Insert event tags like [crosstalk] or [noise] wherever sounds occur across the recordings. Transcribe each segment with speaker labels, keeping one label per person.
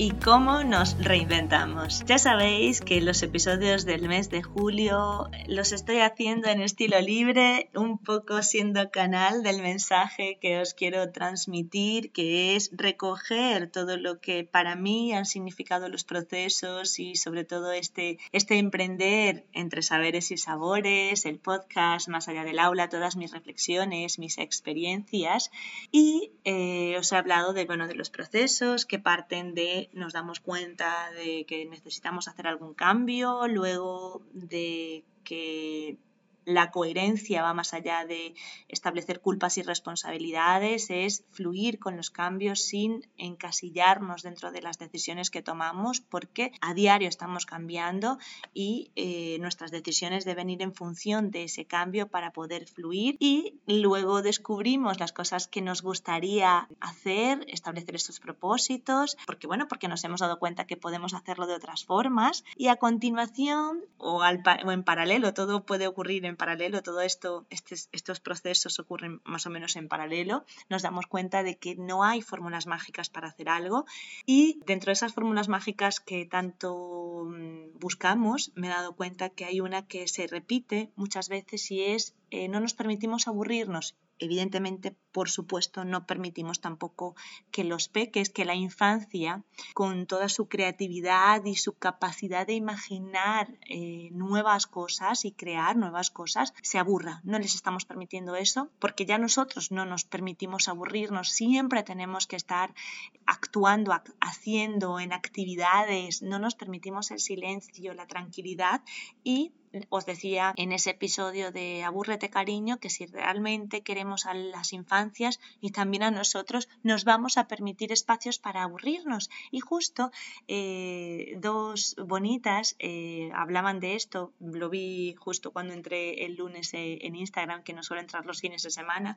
Speaker 1: Y cómo nos reinventamos. Ya sabéis que los episodios del mes de julio los estoy haciendo en estilo libre, un poco siendo canal del mensaje que os quiero transmitir, que es recoger todo lo que para mí han significado los procesos y sobre todo este, este emprender entre saberes y sabores, el podcast más allá del aula, todas mis reflexiones, mis experiencias y eh, os he hablado de, bueno, de los procesos que parten de nos damos cuenta de que necesitamos hacer algún cambio, luego de que la coherencia va más allá de establecer culpas y responsabilidades, es fluir con los cambios sin encasillarnos dentro de las decisiones que tomamos, porque a diario estamos cambiando y eh, nuestras decisiones deben ir en función de ese cambio para poder fluir. Y luego descubrimos las cosas que nos gustaría hacer, establecer estos propósitos, porque bueno, porque nos hemos dado cuenta que podemos hacerlo de otras formas. Y a continuación o, o en paralelo, todo puede ocurrir en paralelo, todo esto, estos procesos ocurren más o menos en paralelo, nos damos cuenta de que no hay fórmulas mágicas para hacer algo y dentro de esas fórmulas mágicas que tanto mm, buscamos, me he dado cuenta que hay una que se repite muchas veces y es eh, no nos permitimos aburrirnos. Evidentemente, por supuesto, no permitimos tampoco que los peques, que la infancia, con toda su creatividad y su capacidad de imaginar eh, nuevas cosas y crear nuevas cosas, se aburra. No les estamos permitiendo eso porque ya nosotros no nos permitimos aburrirnos. Siempre tenemos que estar actuando, haciendo en actividades. No nos permitimos el silencio, la tranquilidad y os decía en ese episodio de Abúrrete cariño que si realmente queremos a las infancias y también a nosotros nos vamos a permitir espacios para aburrirnos y justo eh, dos bonitas eh, hablaban de esto lo vi justo cuando entré el lunes eh, en Instagram que no suelo entrar los fines de semana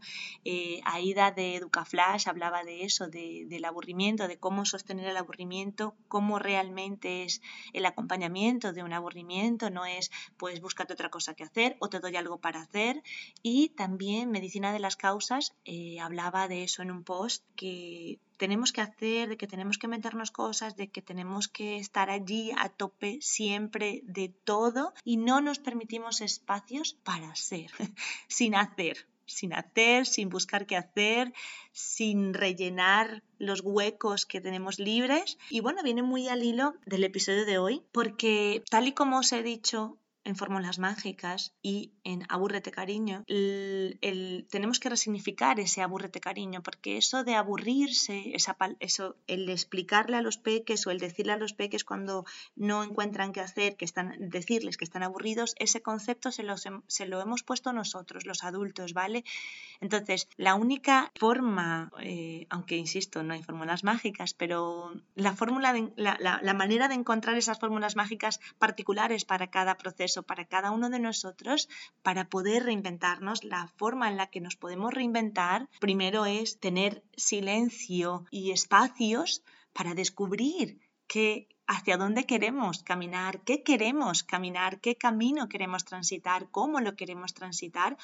Speaker 1: Aida de Educaflash hablaba de eso del aburrimiento de cómo sostener el aburrimiento cómo realmente es el acompañamiento de un aburrimiento no es pues búscate otra cosa que hacer o te doy algo para hacer. Y también Medicina de las Causas eh, hablaba de eso en un post que tenemos que hacer, de que tenemos que meternos cosas, de que tenemos que estar allí a tope siempre de todo y no nos permitimos espacios para ser, [laughs] sin hacer sin hacer, sin buscar qué hacer, sin rellenar los huecos que tenemos libres. Y bueno, viene muy al hilo del episodio de hoy, porque tal y como os he dicho en fórmulas mágicas y en aburrete cariño, tenemos que resignificar ese aburrete cariño, porque eso de aburrirse, esa, eso, el explicarle a los peques o el decirle a los peques cuando no encuentran qué hacer, que están, decirles que están aburridos, ese concepto se, se lo hemos puesto nosotros, los adultos, ¿vale? Entonces, la única forma, eh, aunque insisto, no hay fórmulas mágicas, pero la, fórmula la, la manera de encontrar esas fórmulas mágicas particulares para cada proceso, para cada uno de nosotros para poder reinventarnos. La forma en la que nos podemos reinventar primero es tener silencio y espacios para descubrir qué hacia dónde queremos caminar, qué queremos caminar, qué camino queremos transitar, cómo lo queremos transitar.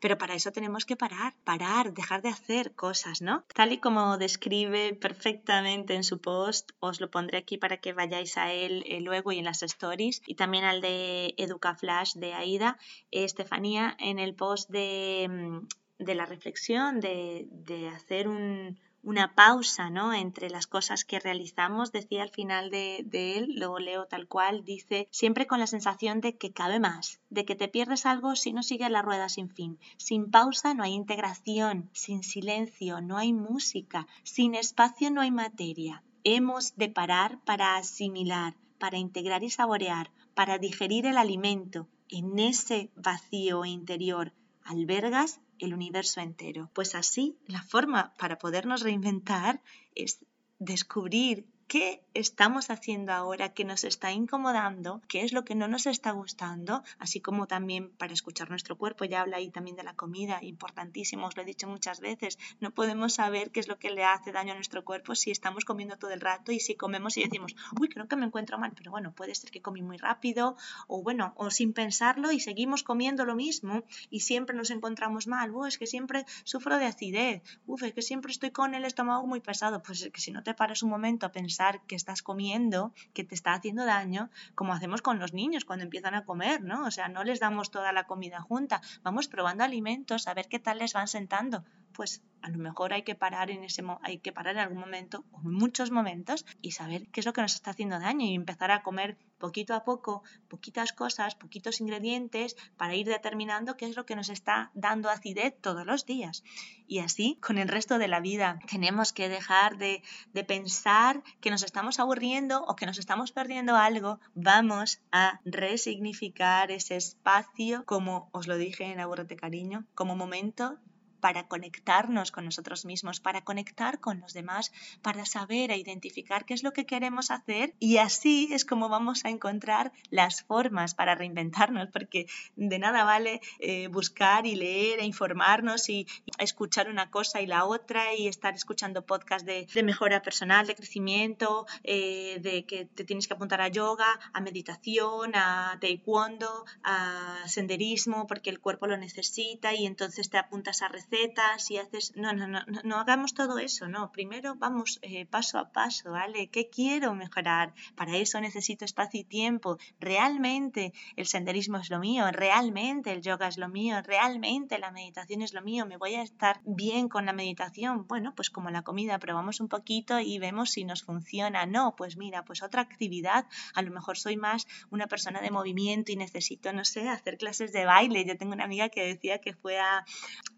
Speaker 1: Pero para eso tenemos que parar, parar, dejar de hacer cosas, ¿no? Tal y como describe perfectamente en su post, os lo pondré aquí para que vayáis a él eh, luego y en las stories, y también al de Educa Flash de Aida, Estefanía, en el post de, mm, de la reflexión, de, de hacer un una pausa ¿no? entre las cosas que realizamos, decía al final de, él, lo leo tal cual, dice, siempre con la sensación de que cabe más, de que te pierdes algo si no sigues la rueda sin fin. Sin pausa no hay integración, sin silencio no hay música, sin espacio no hay materia. Hemos de parar para asimilar, para integrar y saborear, para digerir el alimento. En ese vacío interior albergas el universo entero. Pues así, la forma para podernos reinventar es descubrir qué estamos haciendo ahora que nos está incomodando, qué es lo que no nos está gustando, así como también para escuchar nuestro cuerpo. Ya habla ahí también de la comida, importantísimo, os lo he dicho muchas veces. No podemos saber qué es lo que le hace daño a nuestro cuerpo si estamos comiendo todo el rato y si comemos y decimos, uy, creo que me encuentro mal, pero bueno, puede ser que comí muy rápido o bueno, o sin pensarlo y seguimos comiendo lo mismo y siempre nos encontramos mal. Uy, es que siempre sufro de acidez, uf, es que siempre estoy con el estómago muy pesado. Pues es que si no te paras un momento a pensar que estás comiendo, que te está haciendo daño, como hacemos con los niños cuando empiezan a comer, ¿no? O sea, no les damos toda la comida junta, vamos probando alimentos a ver qué tal les van sentando. Pues a lo mejor hay que parar en ese hay que parar en algún momento o muchos momentos y saber qué es lo que nos está haciendo daño y empezar a comer poquito a poco, poquitas cosas, poquitos ingredientes para ir determinando qué es lo que nos está dando acidez todos los días. Y así con el resto de la vida tenemos que dejar de, de pensar que nos estamos aburriendo o que nos estamos perdiendo algo. Vamos a resignificar ese espacio, como os lo dije en Aburrete Cariño, como momento para conectarnos con nosotros mismos, para conectar con los demás, para saber e identificar qué es lo que queremos hacer. Y así es como vamos a encontrar las formas para reinventarnos, porque de nada vale eh, buscar y leer e informarnos y, escuchar una cosa y la otra y estar escuchando podcasts de, mejora personal, de crecimiento, eh, de que te tienes que apuntar a yoga, a meditación, a taekwondo, a senderismo, porque el cuerpo lo necesita y entonces te apuntas a y haces... No, no, no, no hagamos todo eso, no. Primero vamos eh, paso a paso, ¿vale? ¿Qué quiero mejorar? Para eso necesito espacio y tiempo. Realmente el senderismo es lo mío, realmente el yoga es lo mío, realmente la meditación es lo mío. ¿Me voy a estar bien con la meditación? Bueno, pues como la comida, probamos un poquito y vemos si nos funciona. No, pues mira, pues otra actividad. A lo mejor soy más una persona de movimiento y necesito, no sé, hacer clases de baile. Yo tengo una amiga que decía que fue a,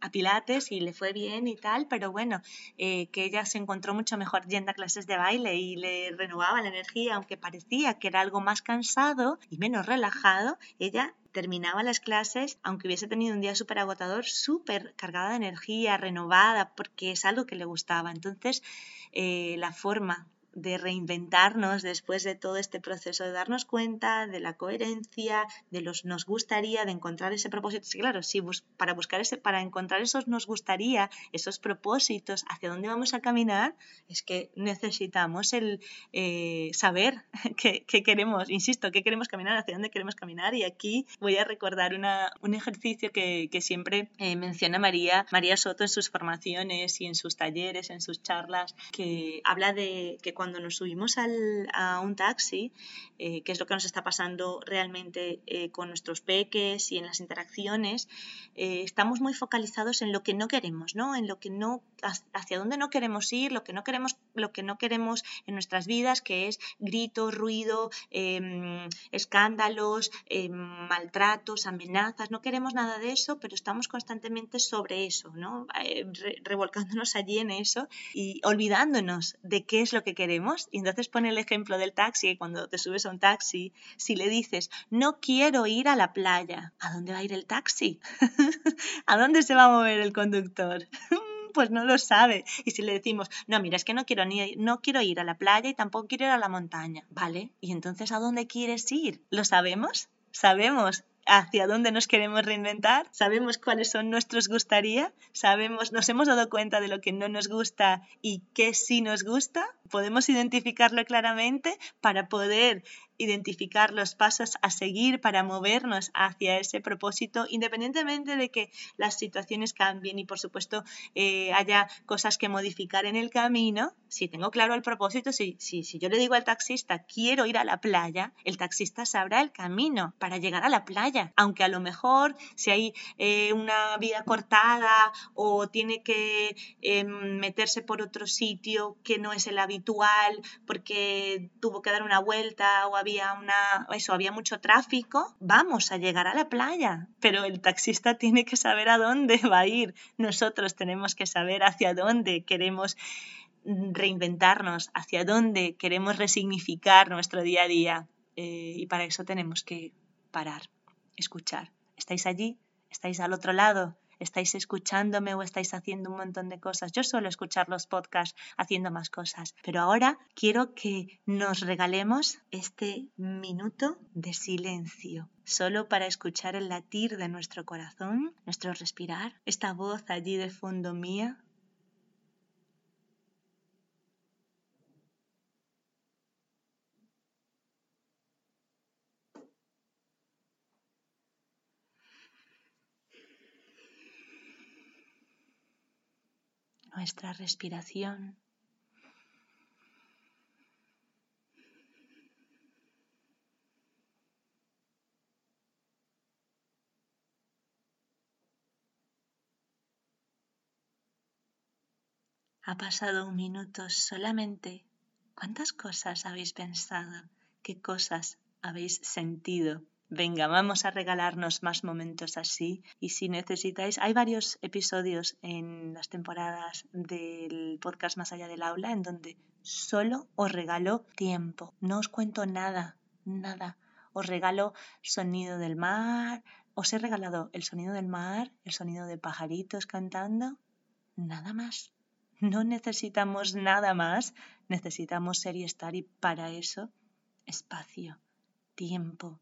Speaker 1: a Pilates y le fue bien y tal, pero bueno, eh, que ella se encontró mucho mejor yendo a clases de baile y le renovaba la energía, aunque parecía que era algo más cansado y menos relajado, ella terminaba las clases, aunque hubiese tenido un día súper agotador, súper cargada de energía, renovada, porque es algo que le gustaba. Entonces, eh, la forma de reinventarnos después de todo este proceso, de darnos cuenta de la coherencia, de los nos gustaría, de encontrar ese propósito. Sí, claro, sí, para buscar ese, para encontrar esos nos gustaría, esos propósitos, hacia dónde vamos a caminar, es que necesitamos el eh, saber [laughs] qué, queremos, insisto, qué queremos caminar, hacia dónde queremos caminar. Y aquí voy a recordar una, un ejercicio que, que siempre eh, menciona María, María Soto en sus formaciones y en sus talleres, en sus charlas, que habla de que cuando cuando nos subimos a un taxi, eh, que es lo que nos está pasando realmente eh, con nuestros peques y en las interacciones, eh, estamos muy focalizados en lo que no queremos, ¿no? En lo que no, hacia dónde no queremos ir, lo que no queremos, lo que no queremos en nuestras vidas, que es gritos, ruido, em, escándalos, em, maltratos, amenazas. No queremos nada de eso, pero estamos constantemente sobre eso, ¿no? revolcándonos allí en eso y olvidándonos de qué es lo que queremos y entonces pone el ejemplo del taxi, cuando te subes a un taxi, si le dices, no quiero ir a la playa, ¿a dónde va a ir el taxi? [laughs] ¿A dónde se va a mover el conductor? [laughs] pues no lo sabe. Y si le decimos, no, mira, es que no quiero, ni, no quiero ir a la playa y tampoco quiero ir a la montaña, ¿vale? ¿Y entonces a dónde quieres ir? ¿Lo sabemos? ¿Sabemos hacia dónde nos queremos reinventar, sabemos cuáles son nuestros gustaría, sabemos, nos hemos dado cuenta de lo que no nos gusta y qué sí nos gusta, podemos identificarlo claramente para poder identificar los pasos a seguir para movernos hacia ese propósito, independientemente de que las situaciones cambien y por supuesto eh, haya cosas que modificar en el camino. Si tengo claro el propósito, si, si, si yo le digo al taxista quiero ir a la playa, el taxista sabrá el camino para llegar a la playa, aunque a lo mejor si hay eh, una vía cortada o tiene que em, meterse por otro sitio que no es el habitual porque tuvo que dar una vuelta o había una, eso, había mucho tráfico, vamos a llegar a la playa, pero el taxista tiene que saber a dónde va a ir. Nosotros tenemos que saber hacia dónde queremos reinventarnos, hacia dónde queremos resignificar nuestro día a día. Eh, y para eso tenemos que parar, escuchar. ¿Estáis allí? ¿Estáis al otro lado? Estáis escuchándome o estáis haciendo un montón de cosas. Yo suelo escuchar los podcasts haciendo más cosas, pero ahora quiero que nos regalemos este minuto de silencio, solo para escuchar el latir de nuestro corazón, nuestro respirar, esta voz allí de fondo mía nuestra respiración. Ha pasado un minuto solamente. ¿Cuántas cosas habéis pensado? ¿Qué cosas habéis sentido? Venga, vamos a regalarnos más momentos así. Y si necesitáis, hay varios episodios en las temporadas del podcast Más allá del aula en donde solo os regalo tiempo. No os cuento nada, nada. Os regalo sonido del mar. Os he regalado el sonido del mar, el sonido de pajaritos cantando. Nada más. No necesitamos nada más. Necesitamos ser y estar y para eso espacio, tiempo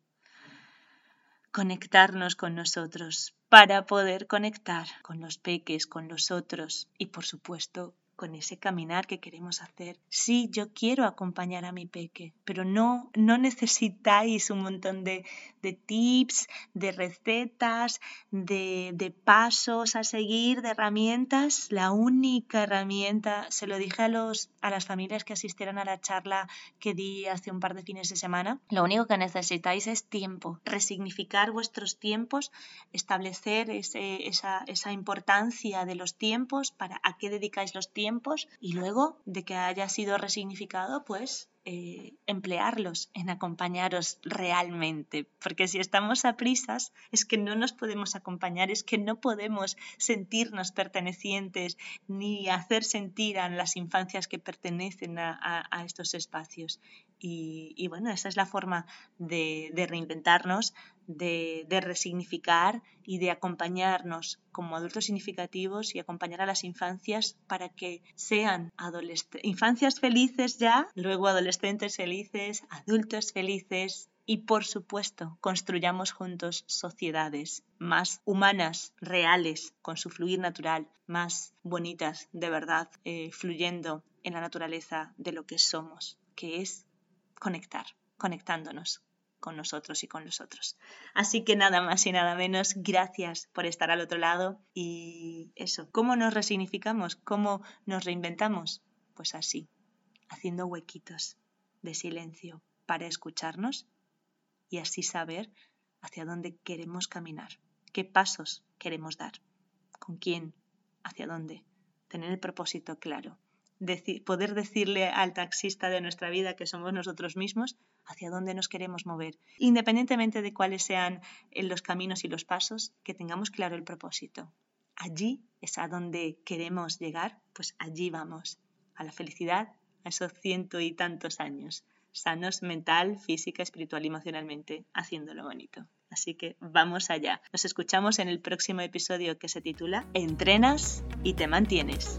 Speaker 1: conectarnos con nosotros, para poder conectar con los peques, con los otros y por supuesto con ese caminar que queremos hacer. Sí, yo quiero acompañar a mi peque, pero no, no necesitáis un montón de, de tips, de recetas, de, de, pasos a seguir, de herramientas. La única herramienta, se lo dije a, los, a las familias que asistieran a la charla que di hace un par de fines de semana, lo único que necesitáis es tiempo, resignificar vuestros tiempos, establecer ese, esa, esa importancia de los tiempos, para a qué dedicáis los tiempos y luego de que haya sido resignificado, pues eh, emplearlos en acompañaros realmente, porque si estamos a prisas es que no nos podemos acompañar, es que no podemos sentirnos pertenecientes ni hacer sentir a las infancias que pertenecen a, estos espacios. Y, bueno, esa es la forma de, reinventarnos, de, de, resignificar y de acompañarnos como adultos significativos y acompañar a las infancias para que sean infancias felices ya, luego adolescentes felices, adultos felices y por supuesto construyamos juntos sociedades más humanas, reales, con su fluir natural, más bonitas de verdad, eh, fluyendo en la naturaleza de lo que somos, que es conectar, conectándonos con nosotros y con los otros. Así que nada más y nada menos, gracias por estar al otro lado y eso, ¿cómo nos resignificamos? ¿Cómo nos reinventamos? Pues así, haciendo huequitos de silencio para escucharnos y así saber hacia dónde queremos caminar, qué pasos queremos dar, con quién, hacia dónde, tener el propósito claro poder decirle al taxista de nuestra vida que somos nosotros mismos hacia dónde nos queremos mover, independientemente de cuáles sean eh, los caminos y los pasos, que tengamos claro el propósito. Allí es a donde queremos llegar, pues allí vamos, a la felicidad, a esos ciento y tantos años, sanos mental, física, espiritual y emocionalmente, haciéndolo bonito. Así que vamos allá. Nos escuchamos en el próximo episodio que se titula Entrenas y te mantienes.